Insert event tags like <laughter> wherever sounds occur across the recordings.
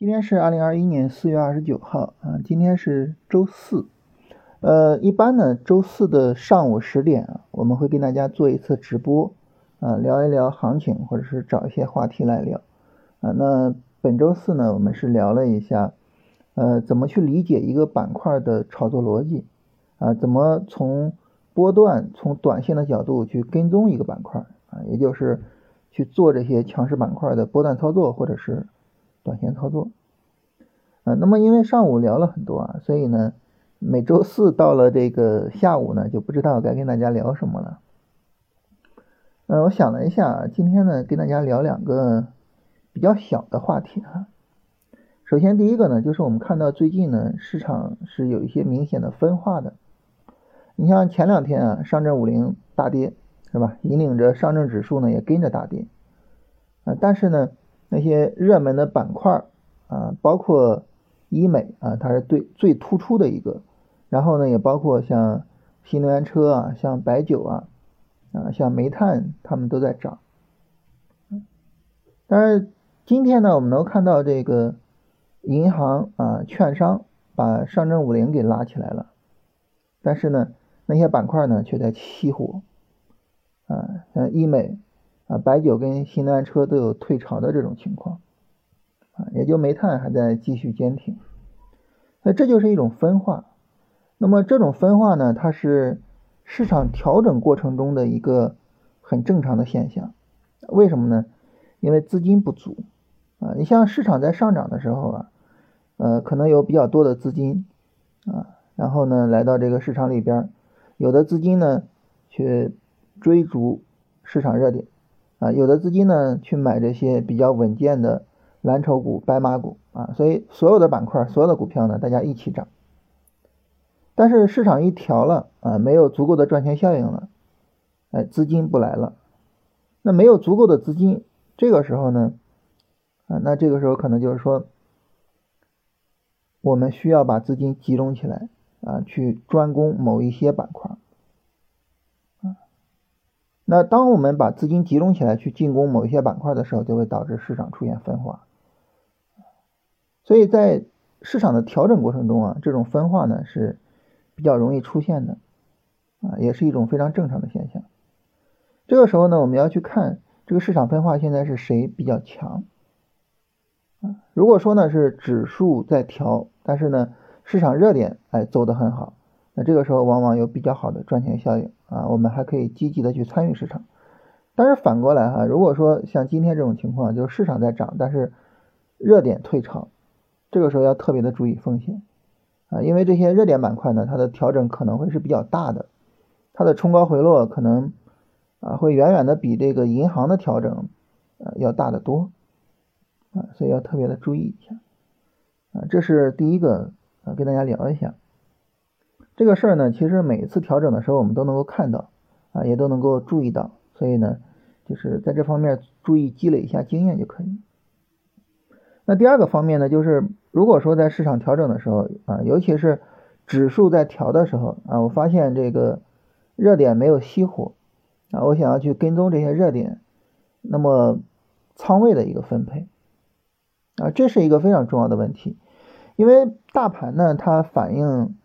今天是二零二一年四月二十九号啊，今天是周四。呃，一般呢，周四的上午十点啊，我们会跟大家做一次直播啊，聊一聊行情，或者是找一些话题来聊啊。那本周四呢，我们是聊了一下，呃，怎么去理解一个板块的炒作逻辑啊，怎么从波段、从短线的角度去跟踪一个板块啊，也就是去做这些强势板块的波段操作，或者是。短线操作，啊，那么因为上午聊了很多啊，所以呢，每周四到了这个下午呢，就不知道该跟大家聊什么了。嗯，我想了一下，今天呢，跟大家聊两个比较小的话题哈。首先第一个呢，就是我们看到最近呢，市场是有一些明显的分化的。你像前两天啊，上证五零大跌，是吧？引领着上证指数呢也跟着大跌，啊，但是呢。那些热门的板块啊，包括医美啊，它是最最突出的一个。然后呢，也包括像新能源车啊，像白酒啊，啊，像煤炭，它们都在涨。但是今天呢，我们能看到这个银行啊、券商把上证五零给拉起来了，但是呢，那些板块呢却在熄火啊，像医美。啊，白酒跟新能源车都有退潮的这种情况，啊，也就煤炭还在继续坚挺，那这就是一种分化。那么这种分化呢，它是市场调整过程中的一个很正常的现象。为什么呢？因为资金不足啊。你像市场在上涨的时候啊，呃，可能有比较多的资金啊，然后呢来到这个市场里边，有的资金呢去追逐市场热点。啊，有的资金呢去买这些比较稳健的蓝筹股、白马股啊，所以所有的板块、所有的股票呢，大家一起涨。但是市场一调了啊，没有足够的赚钱效应了，哎，资金不来了。那没有足够的资金，这个时候呢，啊，那这个时候可能就是说，我们需要把资金集中起来啊，去专攻某一些板块。那当我们把资金集中起来去进攻某一些板块的时候，就会导致市场出现分化。所以在市场的调整过程中啊，这种分化呢是比较容易出现的，啊，也是一种非常正常的现象。这个时候呢，我们要去看这个市场分化现在是谁比较强啊？如果说呢是指数在调，但是呢市场热点哎走得很好。那这个时候往往有比较好的赚钱效应啊，我们还可以积极的去参与市场。但是反过来哈，如果说像今天这种情况，就是市场在涨，但是热点退潮，这个时候要特别的注意风险啊，因为这些热点板块呢，它的调整可能会是比较大的，它的冲高回落可能啊会远远的比这个银行的调整啊要大得多啊，所以要特别的注意一下啊，这是第一个啊，跟大家聊一下。这个事儿呢，其实每一次调整的时候，我们都能够看到，啊，也都能够注意到，所以呢，就是在这方面注意积累一下经验就可以。那第二个方面呢，就是如果说在市场调整的时候，啊，尤其是指数在调的时候，啊，我发现这个热点没有熄火，啊，我想要去跟踪这些热点，那么仓位的一个分配，啊，这是一个非常重要的问题，因为大盘呢，它反映。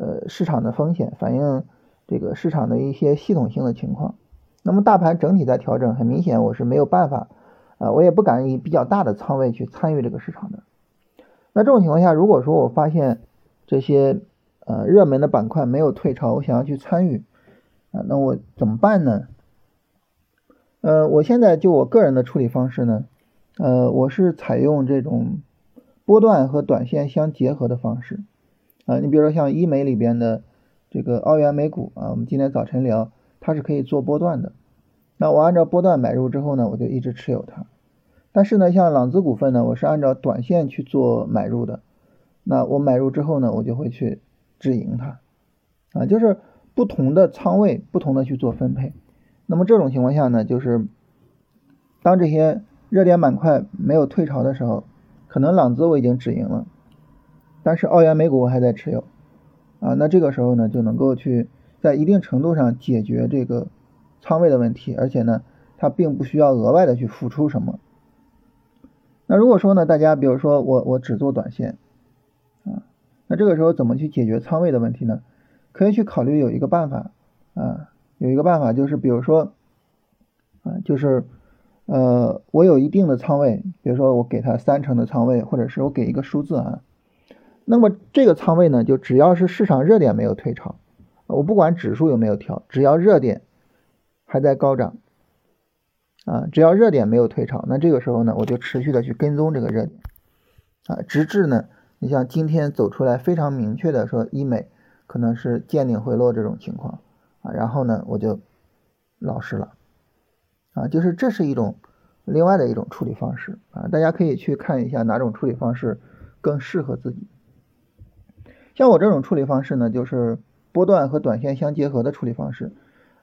呃，市场的风险反映这个市场的一些系统性的情况。那么大盘整体在调整，很明显我是没有办法，啊，我也不敢以比较大的仓位去参与这个市场的。那这种情况下，如果说我发现这些呃热门的板块没有退潮，我想要去参与，啊，那我怎么办呢？呃，我现在就我个人的处理方式呢，呃，我是采用这种波段和短线相结合的方式。啊，你比如说像医美里边的这个澳元美股啊，我们今天早晨聊，它是可以做波段的。那我按照波段买入之后呢，我就一直持有它。但是呢，像朗姿股份呢，我是按照短线去做买入的。那我买入之后呢，我就会去止盈它。啊，就是不同的仓位，不同的去做分配。那么这种情况下呢，就是当这些热点板块没有退潮的时候，可能朗姿我已经止盈了。但是澳元美股我还在持有，啊，那这个时候呢就能够去在一定程度上解决这个仓位的问题，而且呢它并不需要额外的去付出什么。那如果说呢，大家比如说我我只做短线啊，那这个时候怎么去解决仓位的问题呢？可以去考虑有一个办法啊，有一个办法就是比如说啊，就是呃我有一定的仓位，比如说我给他三成的仓位，或者是我给一个数字啊，那么这个仓位呢，就只要是市场热点没有退潮，我不管指数有没有调，只要热点还在高涨。啊，只要热点没有退潮，那这个时候呢，我就持续的去跟踪这个热点，啊，直至呢，你像今天走出来非常明确的说医美可能是见顶回落这种情况，啊，然后呢，我就老实了，啊，就是这是一种另外的一种处理方式，啊，大家可以去看一下哪种处理方式更适合自己。像我这种处理方式呢，就是波段和短线相结合的处理方式，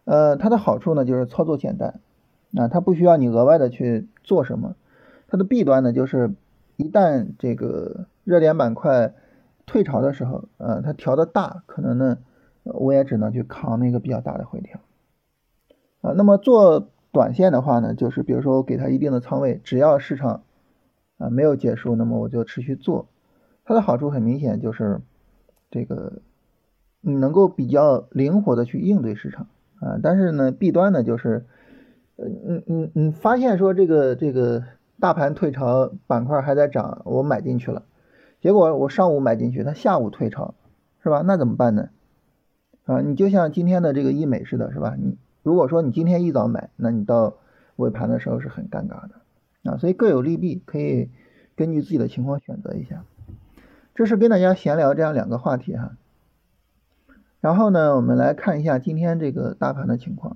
呃，它的好处呢就是操作简单。啊，它不需要你额外的去做什么，它的弊端呢，就是一旦这个热点板块退潮的时候，呃，它调的大，可能呢，我也只能去扛那个比较大的回调。啊，那么做短线的话呢，就是比如说我给它一定的仓位，只要市场啊没有结束，那么我就持续做。它的好处很明显就是这个你能够比较灵活的去应对市场啊，但是呢，弊端呢就是。呃，你你你发现说这个这个大盘退潮板块还在涨，我买进去了，结果我上午买进去，它下午退潮，是吧？那怎么办呢？啊，你就像今天的这个医美似的，是吧？你如果说你今天一早买，那你到尾盘的时候是很尴尬的啊，所以各有利弊，可以根据自己的情况选择一下。这是跟大家闲聊这样两个话题哈。然后呢，我们来看一下今天这个大盘的情况。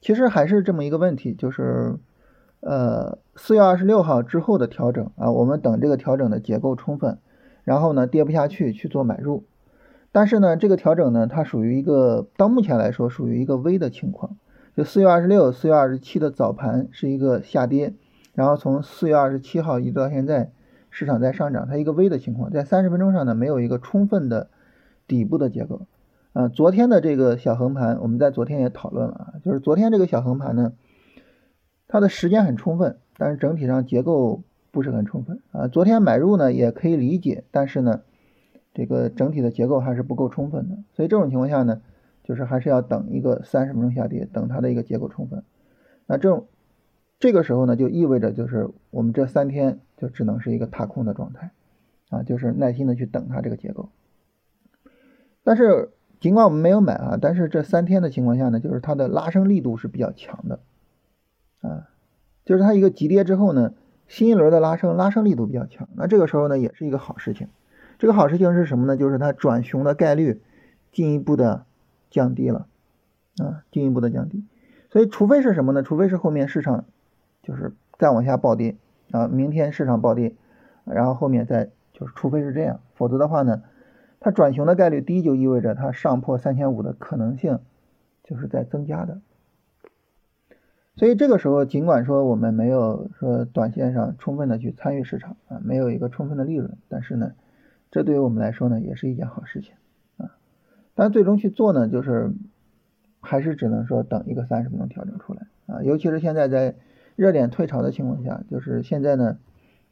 其实还是这么一个问题，就是，呃，四月二十六号之后的调整啊，我们等这个调整的结构充分，然后呢跌不下去去做买入。但是呢，这个调整呢，它属于一个到目前来说属于一个微的情况。就四月二十六、四月二十七的早盘是一个下跌，然后从四月二十七号一直到现在，市场在上涨，它一个微的情况，在三十分钟上呢没有一个充分的底部的结构。啊，昨天的这个小横盘，我们在昨天也讨论了啊，就是昨天这个小横盘呢，它的时间很充分，但是整体上结构不是很充分啊。昨天买入呢也可以理解，但是呢，这个整体的结构还是不够充分的，所以这种情况下呢，就是还是要等一个三十分钟下跌，等它的一个结构充分。那这种这个时候呢，就意味着就是我们这三天就只能是一个踏空的状态啊，就是耐心的去等它这个结构，但是。尽管我们没有买啊，但是这三天的情况下呢，就是它的拉升力度是比较强的，啊，就是它一个急跌之后呢，新一轮的拉升，拉升力度比较强，那这个时候呢，也是一个好事情。这个好事情是什么呢？就是它转熊的概率进一步的降低了，啊，进一步的降低。所以，除非是什么呢？除非是后面市场就是再往下暴跌啊，明天市场暴跌，然后后面再就是，除非是这样，否则的话呢？它转熊的概率低，就意味着它上破三千五的可能性就是在增加的。所以这个时候，尽管说我们没有说短线上充分的去参与市场啊，没有一个充分的利润，但是呢，这对于我们来说呢，也是一件好事情啊。但最终去做呢，就是还是只能说等一个三十分钟调整出来啊，尤其是现在在热点退潮的情况下，就是现在呢。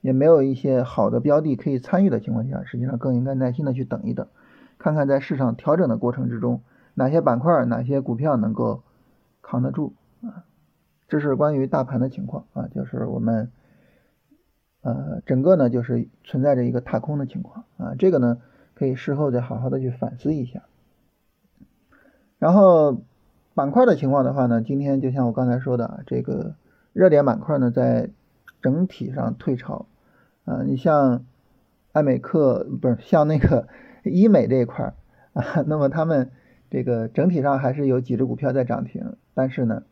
也没有一些好的标的可以参与的情况下，实际上更应该耐心的去等一等，看看在市场调整的过程之中，哪些板块、哪些股票能够扛得住啊？这是关于大盘的情况啊，就是我们呃整个呢就是存在着一个踏空的情况啊，这个呢可以事后再好好的去反思一下。然后板块的情况的话呢，今天就像我刚才说的，这个热点板块呢在。整体上退潮，啊，你像爱美克不是像那个 <laughs> 医美这一块啊，那么他们这个整体上还是有几只股票在涨停，但是呢，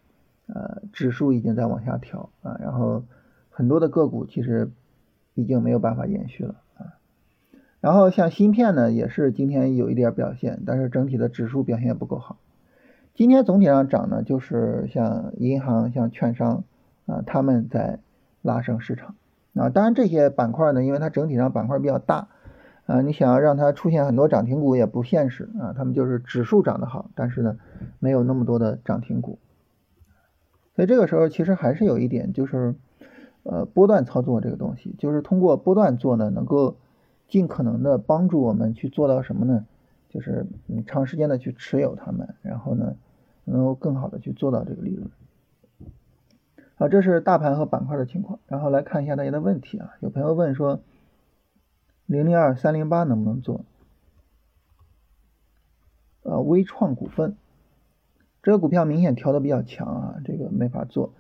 呃，指数已经在往下调啊，然后很多的个股其实已经没有办法延续了啊，然后像芯片呢，也是今天有一点表现，但是整体的指数表现不够好。今天总体上涨呢，就是像银行、像券商啊，他们在。拉升市场啊，当然这些板块呢，因为它整体上板块比较大啊，你想要让它出现很多涨停股也不现实啊，他们就是指数涨得好，但是呢，没有那么多的涨停股，所以这个时候其实还是有一点就是，呃波段操作这个东西，就是通过波段做呢，能够尽可能的帮助我们去做到什么呢？就是你长时间的去持有它们，然后呢能够更好的去做到这个利润。这是大盘和板块的情况，然后来看一下大家的问题啊。有朋友问说，零零二三零八能不能做？呃，微创股份这个股票明显调的比较强啊，这个没法做。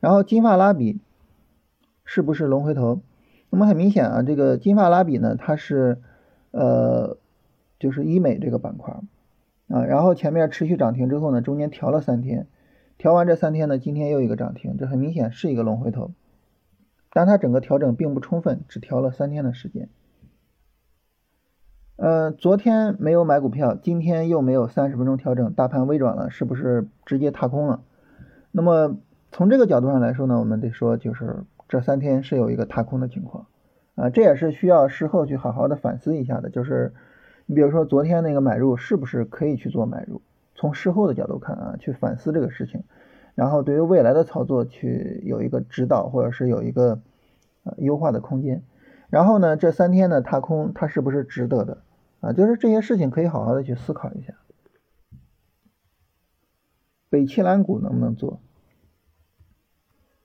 然后金发拉比是不是龙回头？那么很明显啊，这个金发拉比呢，它是呃就是医美这个板块啊，然后前面持续涨停之后呢，中间调了三天。调完这三天呢，今天又一个涨停，这很明显是一个龙回头，但它整个调整并不充分，只调了三天的时间。呃，昨天没有买股票，今天又没有三十分钟调整，大盘微转了，是不是直接踏空了？那么从这个角度上来说呢，我们得说就是这三天是有一个踏空的情况啊，这也是需要事后去好好的反思一下的，就是你比如说昨天那个买入是不是可以去做买入？从事后的角度看啊，去反思这个事情，然后对于未来的操作去有一个指导，或者是有一个呃优化的空间。然后呢，这三天的踏空，它是不是值得的啊？就是这些事情可以好好的去思考一下。北汽蓝谷能不能做？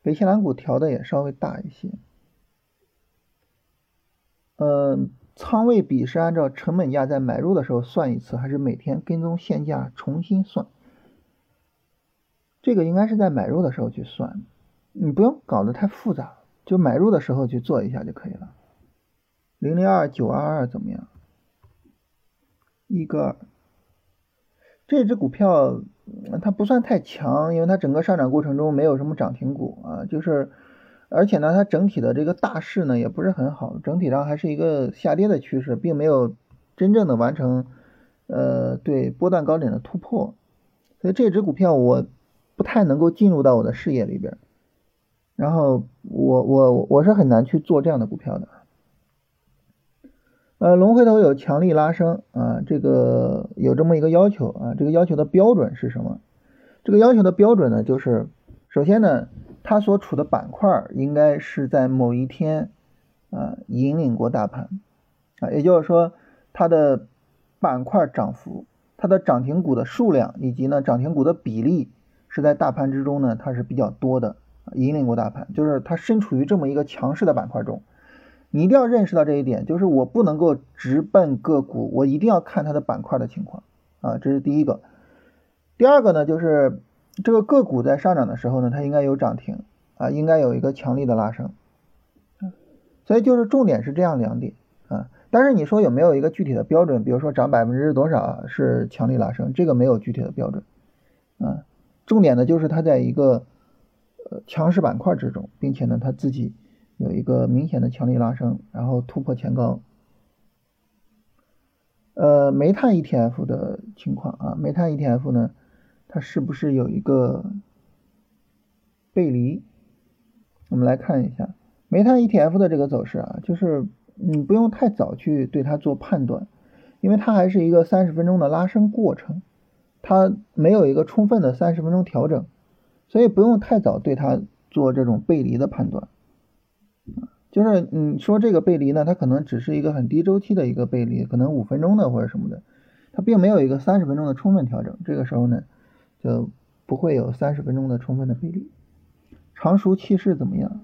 北汽蓝谷调的也稍微大一些，嗯。仓位比是按照成本价在买入的时候算一次，还是每天跟踪现价重新算？这个应该是在买入的时候去算，你不用搞得太复杂，就买入的时候去做一下就可以了。零零二九二二怎么样？一个，这只股票它不算太强，因为它整个上涨过程中没有什么涨停股啊，就是。而且呢，它整体的这个大势呢也不是很好，整体上还是一个下跌的趋势，并没有真正的完成呃对波段高点的突破，所以这只股票我不太能够进入到我的视野里边，然后我我我是很难去做这样的股票的。呃，龙回头有强力拉升啊，这个有这么一个要求啊，这个要求的标准是什么？这个要求的标准呢，就是首先呢。它所处的板块应该是在某一天，啊，引领过大盘，啊，也就是说，它的板块涨幅、它的涨停股的数量以及呢涨停股的比例是在大盘之中呢，它是比较多的，引领过大盘，就是它身处于这么一个强势的板块中，你一定要认识到这一点，就是我不能够直奔个股，我一定要看它的板块的情况，啊，这是第一个，第二个呢就是。这个个股在上涨的时候呢，它应该有涨停啊，应该有一个强力的拉升，所以就是重点是这样两点啊。但是你说有没有一个具体的标准？比如说涨百分之多少是强力拉升？这个没有具体的标准啊。重点的就是它在一个呃强势板块之中，并且呢它自己有一个明显的强力拉升，然后突破前高。呃，煤炭 ETF 的情况啊，煤炭 ETF 呢？它是不是有一个背离？我们来看一下煤炭 ETF 的这个走势啊，就是你不用太早去对它做判断，因为它还是一个三十分钟的拉升过程，它没有一个充分的三十分钟调整，所以不用太早对它做这种背离的判断。就是你说这个背离呢，它可能只是一个很低周期的一个背离，可能五分钟的或者什么的，它并没有一个三十分钟的充分调整，这个时候呢？就不会有三十分钟的充分的背离。常熟气势怎么样？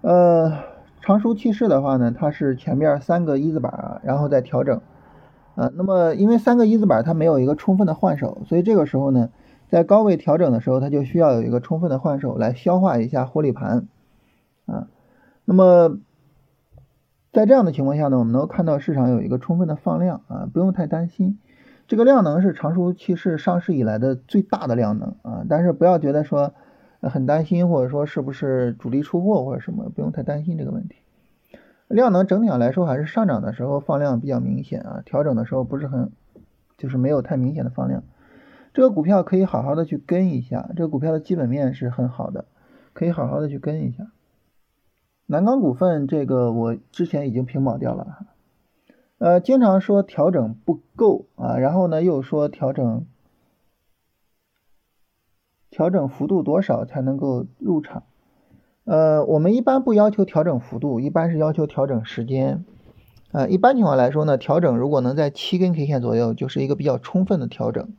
呃，常熟气势的话呢，它是前面三个一字板啊，然后再调整。呃，那么因为三个一字板它没有一个充分的换手，所以这个时候呢，在高位调整的时候，它就需要有一个充分的换手来消化一下获利盘。啊，那么在这样的情况下呢，我们能够看到市场有一个充分的放量啊，不用太担心。这个量能是长熟期是上市以来的最大的量能啊，但是不要觉得说很担心，或者说是不是主力出货或者什么，不用太担心这个问题。量能整体上来说还是上涨的时候放量比较明显啊，调整的时候不是很，就是没有太明显的放量。这个股票可以好好的去跟一下，这个股票的基本面是很好的，可以好好的去跟一下。南钢股份这个我之前已经屏保掉了。呃，经常说调整不够啊，然后呢又说调整调整幅度多少才能够入场？呃，我们一般不要求调整幅度，一般是要求调整时间。呃，一般情况来说呢，调整如果能在七根 K 线左右，就是一个比较充分的调整。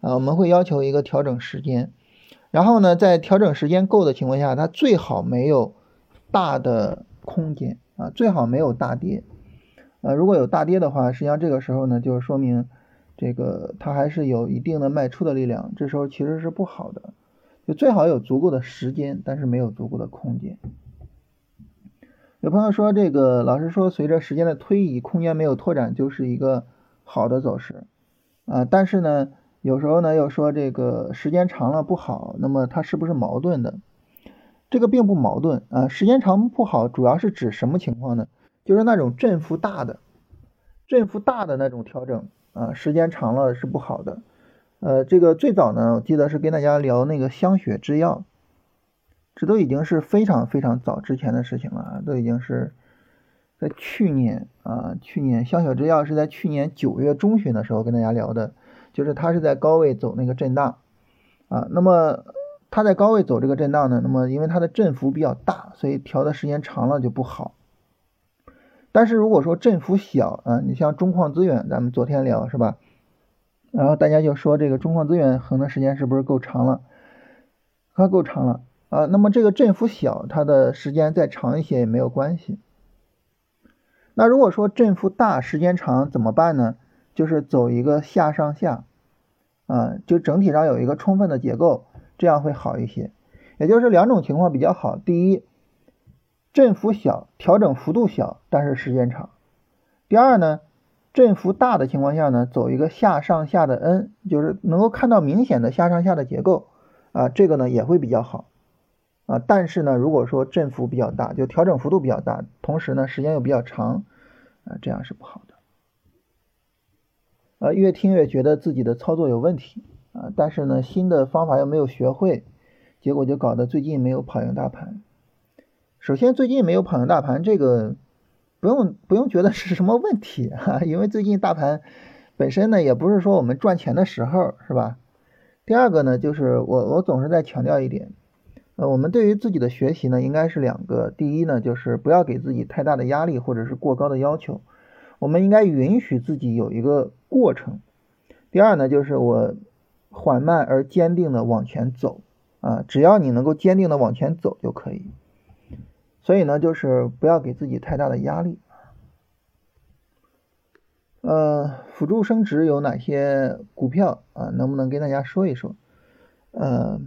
啊，我们会要求一个调整时间，然后呢，在调整时间够的情况下，它最好没有大的空间啊，最好没有大跌。呃，如果有大跌的话，实际上这个时候呢，就是说明这个它还是有一定的卖出的力量，这时候其实是不好的。就最好有足够的时间，但是没有足够的空间。有朋友说，这个老师说，随着时间的推移，空间没有拓展就是一个好的走势啊。但是呢，有时候呢又说这个时间长了不好，那么它是不是矛盾的？这个并不矛盾啊。时间长不好，主要是指什么情况呢？就是那种振幅大的、振幅大的那种调整啊，时间长了是不好的。呃，这个最早呢，我记得是跟大家聊那个香雪制药。这都已经是非常非常早之前的事情了，都已经是在去年啊，去年香雪制药是在去年九月中旬的时候跟大家聊的，就是它是在高位走那个震荡啊，那么它在高位走这个震荡呢，那么因为它的振幅比较大，所以调的时间长了就不好。但是如果说振幅小啊，你像中矿资源，咱们昨天聊是吧？然后大家就说这个中矿资源横的时间是不是够长了？它够长了。啊，那么这个振幅小，它的时间再长一些也没有关系。那如果说振幅大、时间长怎么办呢？就是走一个下上下，啊，就整体上有一个充分的结构，这样会好一些。也就是两种情况比较好。第一，振幅小，调整幅度小，但是时间长。第二呢，振幅大的情况下呢，走一个下上下的 N，就是能够看到明显的下上下的结构，啊，这个呢也会比较好。啊，但是呢，如果说振幅比较大，就调整幅度比较大，同时呢时间又比较长，啊，这样是不好的。呃，越听越觉得自己的操作有问题啊，但是呢新的方法又没有学会，结果就搞得最近没有跑赢大盘。首先最近没有跑赢大盘，这个不用不用觉得是什么问题哈，<laughs> 因为最近大盘本身呢也不是说我们赚钱的时候，是吧？第二个呢，就是我我总是在强调一点。呃，我们对于自己的学习呢，应该是两个。第一呢，就是不要给自己太大的压力或者是过高的要求，我们应该允许自己有一个过程。第二呢，就是我缓慢而坚定的往前走啊，只要你能够坚定的往前走就可以。所以呢，就是不要给自己太大的压力。呃，辅助升值有哪些股票啊？能不能跟大家说一说？呃。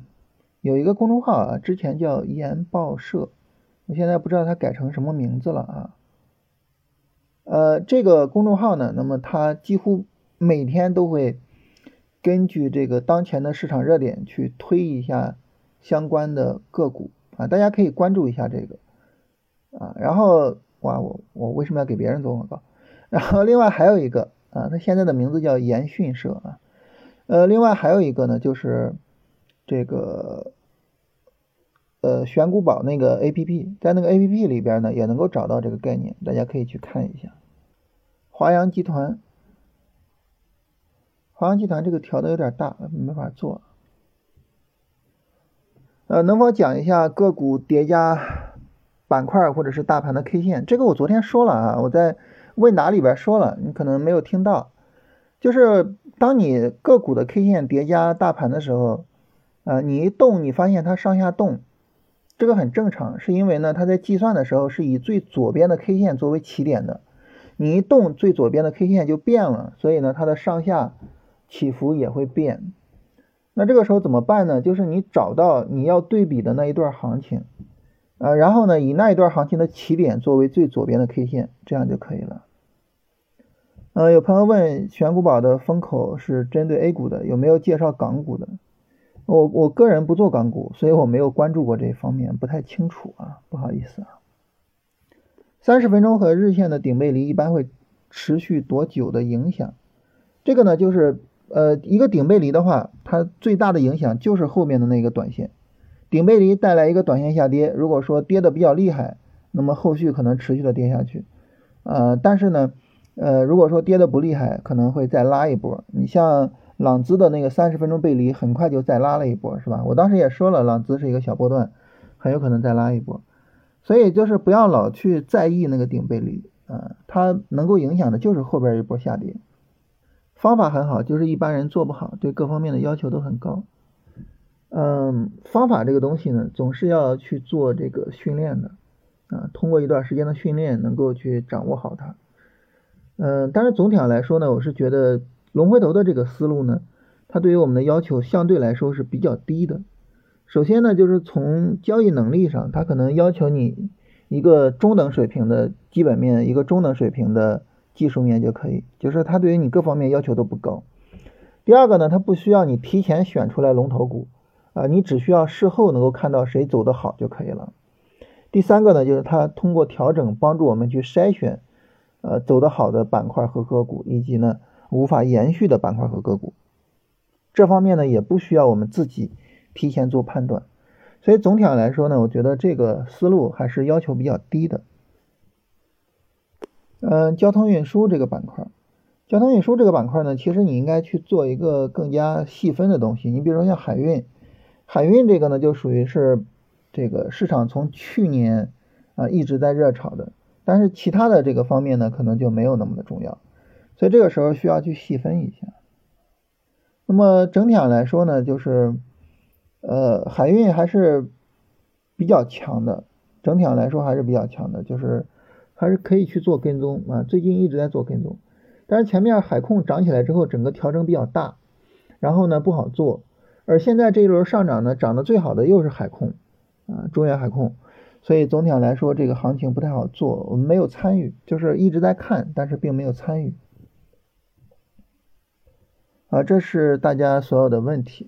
有一个公众号啊，之前叫研报社，我现在不知道它改成什么名字了啊。呃，这个公众号呢，那么它几乎每天都会根据这个当前的市场热点去推一下相关的个股啊，大家可以关注一下这个啊。然后哇，我我为什么要给别人做广告？然后另外还有一个啊，他现在的名字叫研讯社啊。呃，另外还有一个呢，就是。这个呃，选股宝那个 A P P，在那个 A P P 里边呢，也能够找到这个概念，大家可以去看一下。华阳集团，华阳集团这个调的有点大，没法做。呃，能否讲一下个股叠加板块或者是大盘的 K 线？这个我昨天说了啊，我在问答里边说了，你可能没有听到。就是当你个股的 K 线叠加大盘的时候。啊，你一动，你发现它上下动，这个很正常，是因为呢，它在计算的时候是以最左边的 K 线作为起点的，你一动，最左边的 K 线就变了，所以呢，它的上下起伏也会变。那这个时候怎么办呢？就是你找到你要对比的那一段行情，呃，然后呢，以那一段行情的起点作为最左边的 K 线，这样就可以了。呃，有朋友问，选股宝的风口是针对 A 股的，有没有介绍港股的？我我个人不做港股，所以我没有关注过这方面，不太清楚啊，不好意思啊。三十分钟和日线的顶背离一般会持续多久的影响？这个呢，就是呃一个顶背离的话，它最大的影响就是后面的那个短线。顶背离带来一个短线下跌，如果说跌的比较厉害，那么后续可能持续的跌下去。呃，但是呢，呃如果说跌的不厉害，可能会再拉一波。你像。朗姿的那个三十分钟背离很快就再拉了一波，是吧？我当时也说了，朗姿是一个小波段，很有可能再拉一波，所以就是不要老去在意那个顶背离啊，它能够影响的就是后边一波下跌。方法很好，就是一般人做不好，对各方面的要求都很高。嗯，方法这个东西呢，总是要去做这个训练的啊，通过一段时间的训练，能够去掌握好它。嗯，但是总体上来说呢，我是觉得龙回头的这个思路呢，它对于我们的要求相对来说是比较低的。首先呢，就是从交易能力上，它可能要求你一个中等水平的基本面，一个中等水平的技术面就可以，就是它对于你各方面要求都不高。第二个呢，它不需要你提前选出来龙头股啊，你只需要事后能够看到谁走得好就可以了。第三个呢，就是它通过调整帮助我们去筛选。呃，走得好的板块和个股，以及呢无法延续的板块和个股，这方面呢也不需要我们自己提前做判断，所以总体上来说呢，我觉得这个思路还是要求比较低的。嗯，交通运输这个板块，交通运输这个板块呢，其实你应该去做一个更加细分的东西。你比如说像海运，海运这个呢就属于是这个市场从去年啊一直在热炒的。但是其他的这个方面呢，可能就没有那么的重要，所以这个时候需要去细分一下。那么整体上来说呢，就是呃海运还是比较强的，整体上来说还是比较强的，就是还是可以去做跟踪啊。最近一直在做跟踪，但是前面海控涨起来之后，整个调整比较大，然后呢不好做，而现在这一轮上涨呢，涨得最好的又是海控啊，中原海控。所以总体上来说，这个行情不太好做，我们没有参与，就是一直在看，但是并没有参与。啊，这是大家所有的问题。